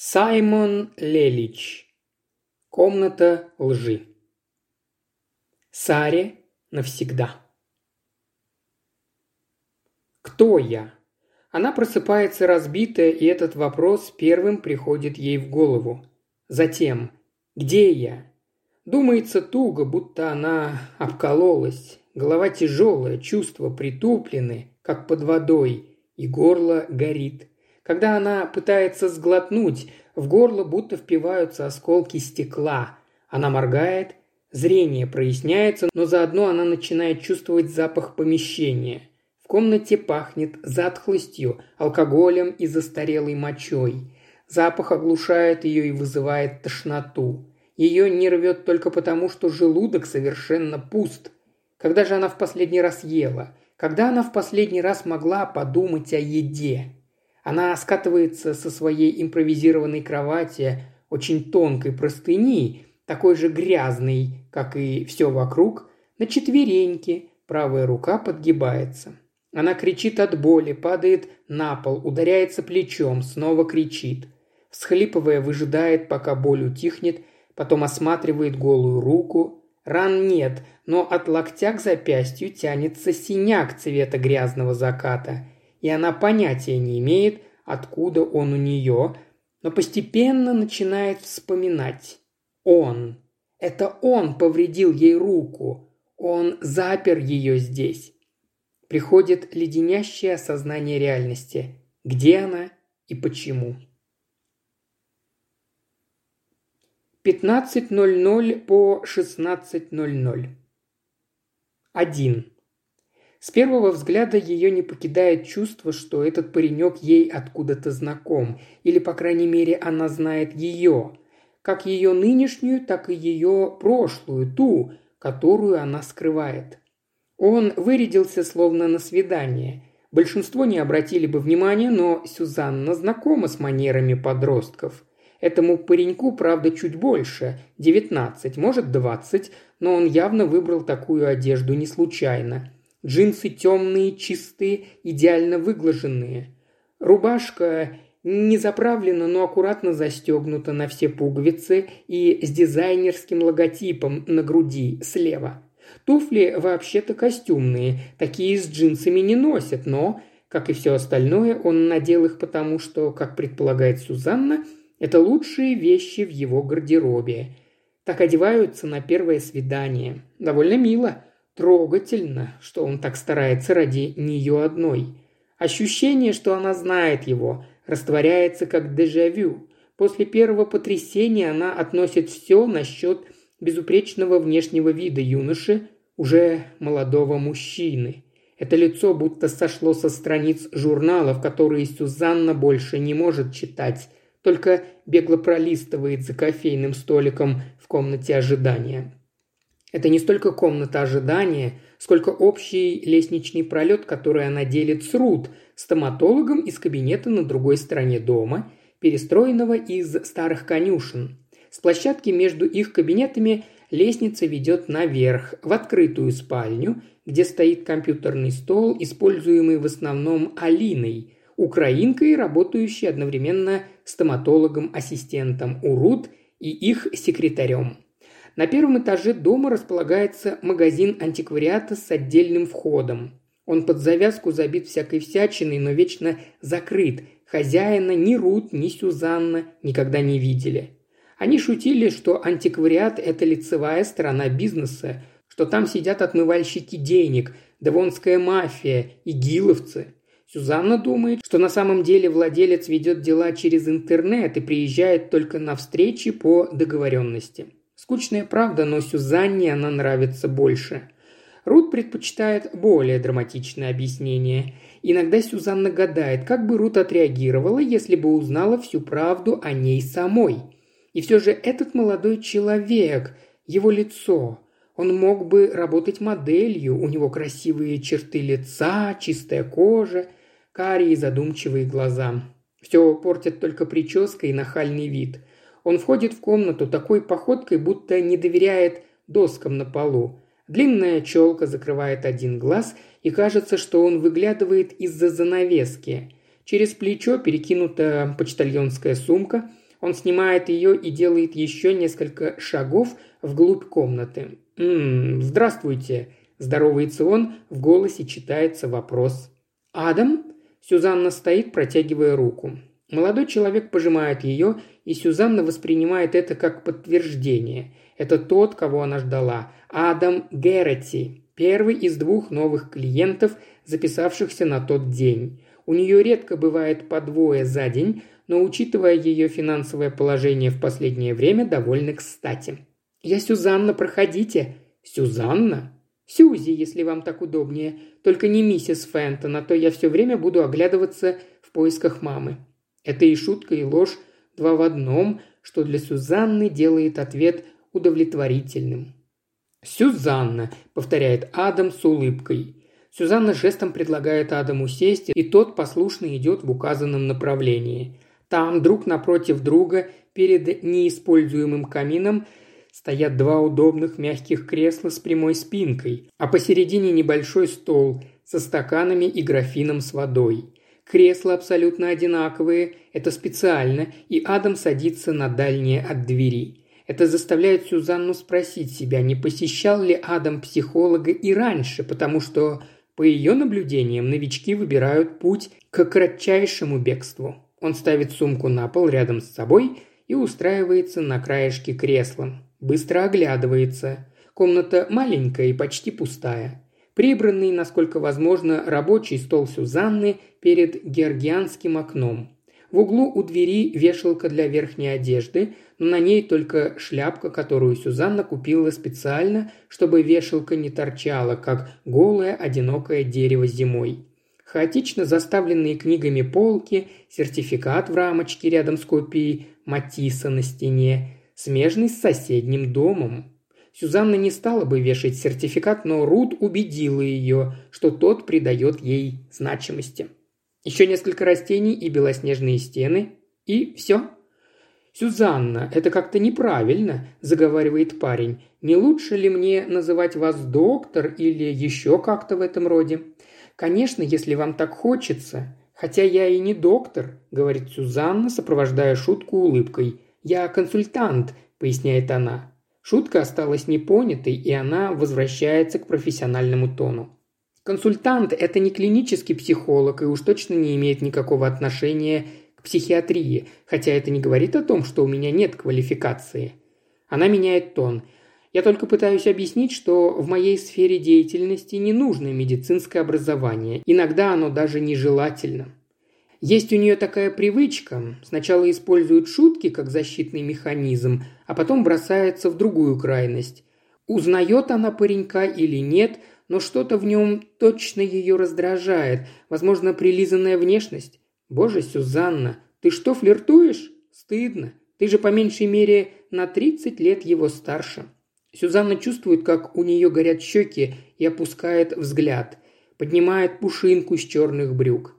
Саймон Лелич. Комната лжи. Саре навсегда. Кто я? Она просыпается разбитая, и этот вопрос первым приходит ей в голову. Затем, где я? Думается туго, будто она обкололась. Голова тяжелая, чувства притуплены, как под водой, и горло горит – когда она пытается сглотнуть, в горло будто впиваются осколки стекла. Она моргает, зрение проясняется, но заодно она начинает чувствовать запах помещения. В комнате пахнет затхлостью, алкоголем и застарелой мочой. Запах оглушает ее и вызывает тошноту. Ее не рвет только потому, что желудок совершенно пуст. Когда же она в последний раз ела? Когда она в последний раз могла подумать о еде? Она скатывается со своей импровизированной кровати, очень тонкой простыни, такой же грязной, как и все вокруг, на четвереньки, правая рука подгибается. Она кричит от боли, падает на пол, ударяется плечом, снова кричит. Всхлипывая, выжидает, пока боль утихнет, потом осматривает голую руку. Ран нет, но от локтя к запястью тянется синяк цвета грязного заката – и она понятия не имеет, откуда он у нее, но постепенно начинает вспоминать. Он. Это он повредил ей руку. Он запер ее здесь. Приходит леденящее осознание реальности. Где она и почему? 15.00 по 16.00. Один. С первого взгляда ее не покидает чувство, что этот паренек ей откуда-то знаком, или, по крайней мере, она знает ее, как ее нынешнюю, так и ее прошлую, ту, которую она скрывает. Он вырядился словно на свидание. Большинство не обратили бы внимания, но Сюзанна знакома с манерами подростков. Этому пареньку, правда, чуть больше, 19, может 20, но он явно выбрал такую одежду не случайно – Джинсы темные, чистые, идеально выглаженные. Рубашка не заправлена, но аккуратно застегнута на все пуговицы и с дизайнерским логотипом на груди слева. Туфли вообще-то костюмные, такие с джинсами не носят, но, как и все остальное, он надел их потому, что, как предполагает Сюзанна, это лучшие вещи в его гардеробе. Так одеваются на первое свидание. Довольно мило – Трогательно, что он так старается ради нее одной. Ощущение, что она знает его, растворяется как дежавю. После первого потрясения она относит все насчет безупречного внешнего вида юноши, уже молодого мужчины. Это лицо будто сошло со страниц журналов, которые Сюзанна больше не может читать, только бегло пролистывает за кофейным столиком в комнате ожидания. Это не столько комната ожидания, сколько общий лестничный пролет, который она делит с Рут, стоматологом из кабинета на другой стороне дома, перестроенного из старых конюшен. С площадки между их кабинетами лестница ведет наверх, в открытую спальню, где стоит компьютерный стол, используемый в основном Алиной, украинкой, работающей одновременно стоматологом-ассистентом у Рут и их секретарем – на первом этаже дома располагается магазин антиквариата с отдельным входом. Он под завязку забит всякой всячиной, но вечно закрыт. Хозяина ни Рут, ни Сюзанна никогда не видели. Они шутили, что антиквариат – это лицевая сторона бизнеса, что там сидят отмывальщики денег, девонская мафия, игиловцы. Сюзанна думает, что на самом деле владелец ведет дела через интернет и приезжает только на встречи по договоренности. Скучная правда, но Сюзанне она нравится больше. Рут предпочитает более драматичное объяснение. Иногда Сюзанна гадает, как бы Рут отреагировала, если бы узнала всю правду о ней самой. И все же этот молодой человек, его лицо, он мог бы работать моделью, у него красивые черты лица, чистая кожа, карие задумчивые глаза. Все портит только прическа и нахальный вид. Он входит в комнату такой походкой, будто не доверяет доскам на полу. Длинная челка закрывает один глаз, и кажется, что он выглядывает из-за занавески. Через плечо перекинута почтальонская сумка. Он снимает ее и делает еще несколько шагов вглубь комнаты. «М -м, «Здравствуйте», – здоровается он, в голосе читается вопрос. «Адам?» Сюзанна стоит, протягивая руку. Молодой человек пожимает ее, и Сюзанна воспринимает это как подтверждение. Это тот, кого она ждала. Адам Герати, первый из двух новых клиентов, записавшихся на тот день. У нее редко бывает по двое за день, но, учитывая ее финансовое положение в последнее время, довольно кстати. «Я Сюзанна, проходите!» «Сюзанна?» «Сюзи, если вам так удобнее. Только не миссис Фентон, а то я все время буду оглядываться в поисках мамы». Это и шутка, и ложь, два в одном, что для Сюзанны делает ответ удовлетворительным. «Сюзанна», – повторяет Адам с улыбкой. Сюзанна жестом предлагает Адаму сесть, и тот послушно идет в указанном направлении. Там, друг напротив друга, перед неиспользуемым камином, стоят два удобных мягких кресла с прямой спинкой, а посередине небольшой стол со стаканами и графином с водой. Кресла абсолютно одинаковые, это специально, и Адам садится на дальнее от двери. Это заставляет Сюзанну спросить себя, не посещал ли Адам психолога и раньше, потому что, по ее наблюдениям, новички выбирают путь к кратчайшему бегству. Он ставит сумку на пол рядом с собой и устраивается на краешке кресла. Быстро оглядывается. Комната маленькая и почти пустая. Прибранный, насколько возможно, рабочий стол Сюзанны перед георгианским окном. В углу у двери вешалка для верхней одежды, но на ней только шляпка, которую Сюзанна купила специально, чтобы вешалка не торчала, как голое одинокое дерево зимой. Хаотично заставленные книгами полки, сертификат в рамочке рядом с копией Матисса на стене, смежный с соседним домом. Сюзанна не стала бы вешать сертификат, но Рут убедила ее, что тот придает ей значимости. Еще несколько растений и белоснежные стены, и все. «Сюзанна, это как-то неправильно», – заговаривает парень. «Не лучше ли мне называть вас доктор или еще как-то в этом роде?» «Конечно, если вам так хочется. Хотя я и не доктор», – говорит Сюзанна, сопровождая шутку улыбкой. «Я консультант», – поясняет она. Шутка осталась непонятой, и она возвращается к профессиональному тону. Консультант – это не клинический психолог и уж точно не имеет никакого отношения к психиатрии, хотя это не говорит о том, что у меня нет квалификации. Она меняет тон. Я только пытаюсь объяснить, что в моей сфере деятельности не нужно медицинское образование. Иногда оно даже нежелательно. Есть у нее такая привычка. Сначала использует шутки как защитный механизм, а потом бросается в другую крайность. Узнает она паренька или нет, но что-то в нем точно ее раздражает. Возможно, прилизанная внешность. Боже, Сюзанна, ты что, флиртуешь? Стыдно. Ты же по меньшей мере на 30 лет его старше. Сюзанна чувствует, как у нее горят щеки и опускает взгляд. Поднимает пушинку с черных брюк.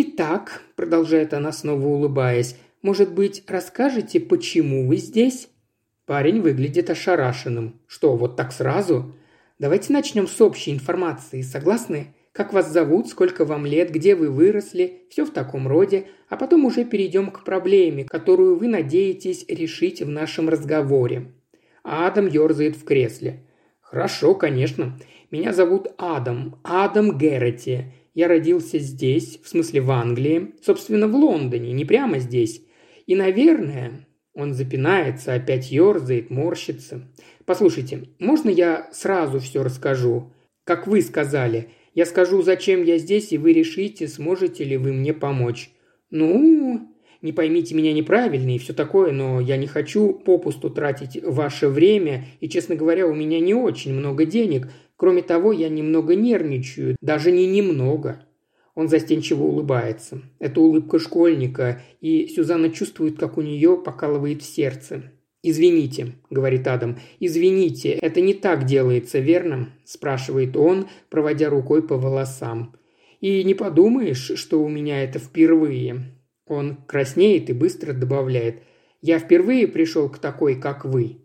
«Итак», – продолжает она, снова улыбаясь, – «может быть, расскажете, почему вы здесь?» Парень выглядит ошарашенным. «Что, вот так сразу?» «Давайте начнем с общей информации, согласны? Как вас зовут, сколько вам лет, где вы выросли, все в таком роде, а потом уже перейдем к проблеме, которую вы надеетесь решить в нашем разговоре». Адам ерзает в кресле. «Хорошо, конечно. Меня зовут Адам. Адам Геррети. Я родился здесь, в смысле в Англии, собственно, в Лондоне, не прямо здесь. И, наверное, он запинается, опять ерзает, морщится. Послушайте, можно я сразу все расскажу? Как вы сказали. Я скажу, зачем я здесь, и вы решите, сможете ли вы мне помочь. Ну, не поймите меня неправильно и все такое, но я не хочу попусту тратить ваше время, и, честно говоря, у меня не очень много денег, Кроме того, я немного нервничаю, даже не немного. Он застенчиво улыбается. Это улыбка школьника, и Сюзанна чувствует, как у нее покалывает сердце. «Извините», — говорит Адам, — «извините, это не так делается, верно?» – спрашивает он, проводя рукой по волосам. «И не подумаешь, что у меня это впервые». Он краснеет и быстро добавляет. «Я впервые пришел к такой, как вы.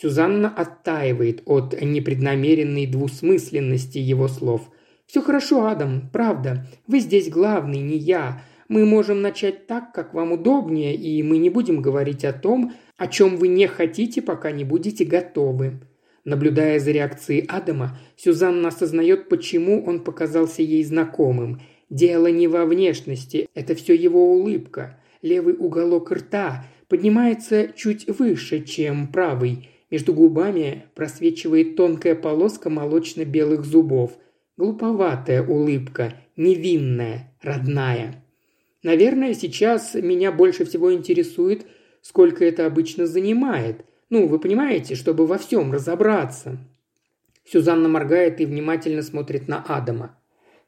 Сюзанна оттаивает от непреднамеренной двусмысленности его слов. «Все хорошо, Адам, правда. Вы здесь главный, не я. Мы можем начать так, как вам удобнее, и мы не будем говорить о том, о чем вы не хотите, пока не будете готовы». Наблюдая за реакцией Адама, Сюзанна осознает, почему он показался ей знакомым. Дело не во внешности, это все его улыбка. Левый уголок рта поднимается чуть выше, чем правый. Между губами просвечивает тонкая полоска молочно-белых зубов. Глуповатая улыбка, невинная, родная. Наверное, сейчас меня больше всего интересует, сколько это обычно занимает. Ну, вы понимаете, чтобы во всем разобраться. Сюзанна моргает и внимательно смотрит на Адама.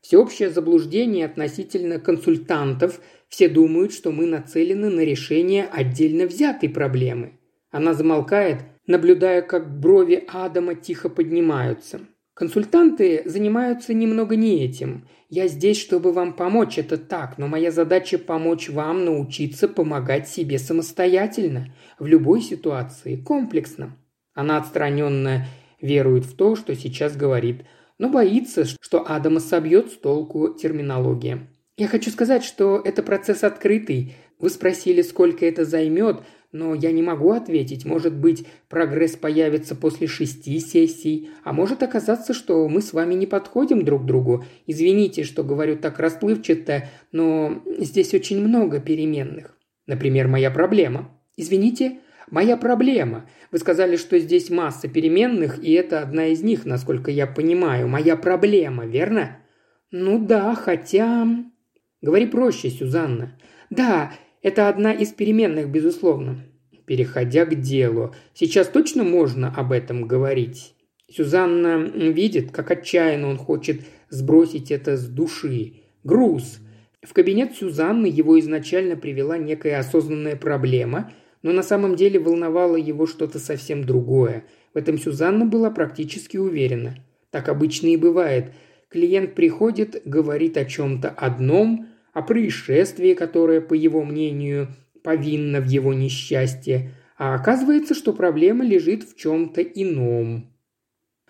Всеобщее заблуждение относительно консультантов. Все думают, что мы нацелены на решение отдельно взятой проблемы. Она замолкает, наблюдая, как брови Адама тихо поднимаются. Консультанты занимаются немного не этим. Я здесь, чтобы вам помочь, это так, но моя задача помочь вам научиться помогать себе самостоятельно, в любой ситуации, комплексно. Она отстраненно верует в то, что сейчас говорит, но боится, что Адама собьет с толку терминология. Я хочу сказать, что это процесс открытый. Вы спросили, сколько это займет, но я не могу ответить. Может быть, прогресс появится после шести сессий, а может оказаться, что мы с вами не подходим друг другу. Извините, что говорю так расплывчато, но здесь очень много переменных. Например, моя проблема. Извините, моя проблема. Вы сказали, что здесь масса переменных, и это одна из них, насколько я понимаю. Моя проблема, верно? Ну да, хотя... Говори проще, Сюзанна. Да, это одна из переменных, безусловно. Переходя к делу. Сейчас точно можно об этом говорить? Сюзанна видит, как отчаянно он хочет сбросить это с души. Груз. В кабинет Сюзанны его изначально привела некая осознанная проблема, но на самом деле волновало его что-то совсем другое. В этом Сюзанна была практически уверена. Так обычно и бывает. Клиент приходит, говорит о чем-то одном, о происшествии, которое, по его мнению, повинно в его несчастье, а оказывается, что проблема лежит в чем-то ином.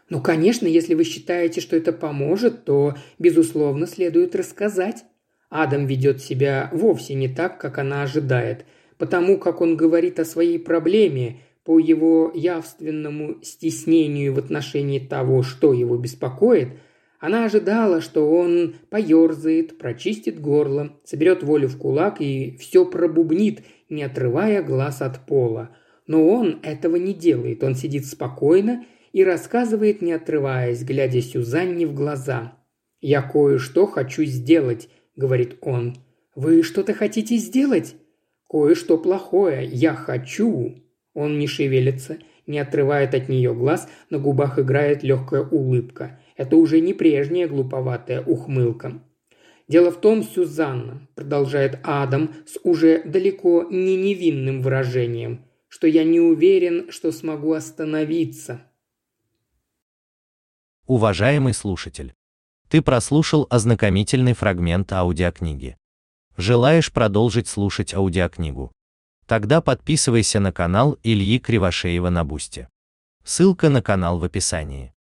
Ну, конечно, если вы считаете, что это поможет, то, безусловно, следует рассказать. Адам ведет себя вовсе не так, как она ожидает, потому как он говорит о своей проблеме, по его явственному стеснению в отношении того, что его беспокоит – она ожидала, что он поерзает, прочистит горло, соберет волю в кулак и все пробубнит, не отрывая глаз от пола. Но он этого не делает, он сидит спокойно и рассказывает, не отрываясь, глядя Сюзанне в глаза. «Я кое-что хочу сделать», — говорит он. «Вы что-то хотите сделать?» «Кое-что плохое. Я хочу». Он не шевелится, не отрывает от нее глаз, на губах играет легкая улыбка. Это уже не прежняя глуповатая ухмылка. Дело в том, Сюзанна, продолжает Адам с уже далеко не невинным выражением, что я не уверен, что смогу остановиться. Уважаемый слушатель, ты прослушал ознакомительный фрагмент аудиокниги. Желаешь продолжить слушать аудиокнигу? Тогда подписывайся на канал Ильи Кривошеева на Бусте. Ссылка на канал в описании.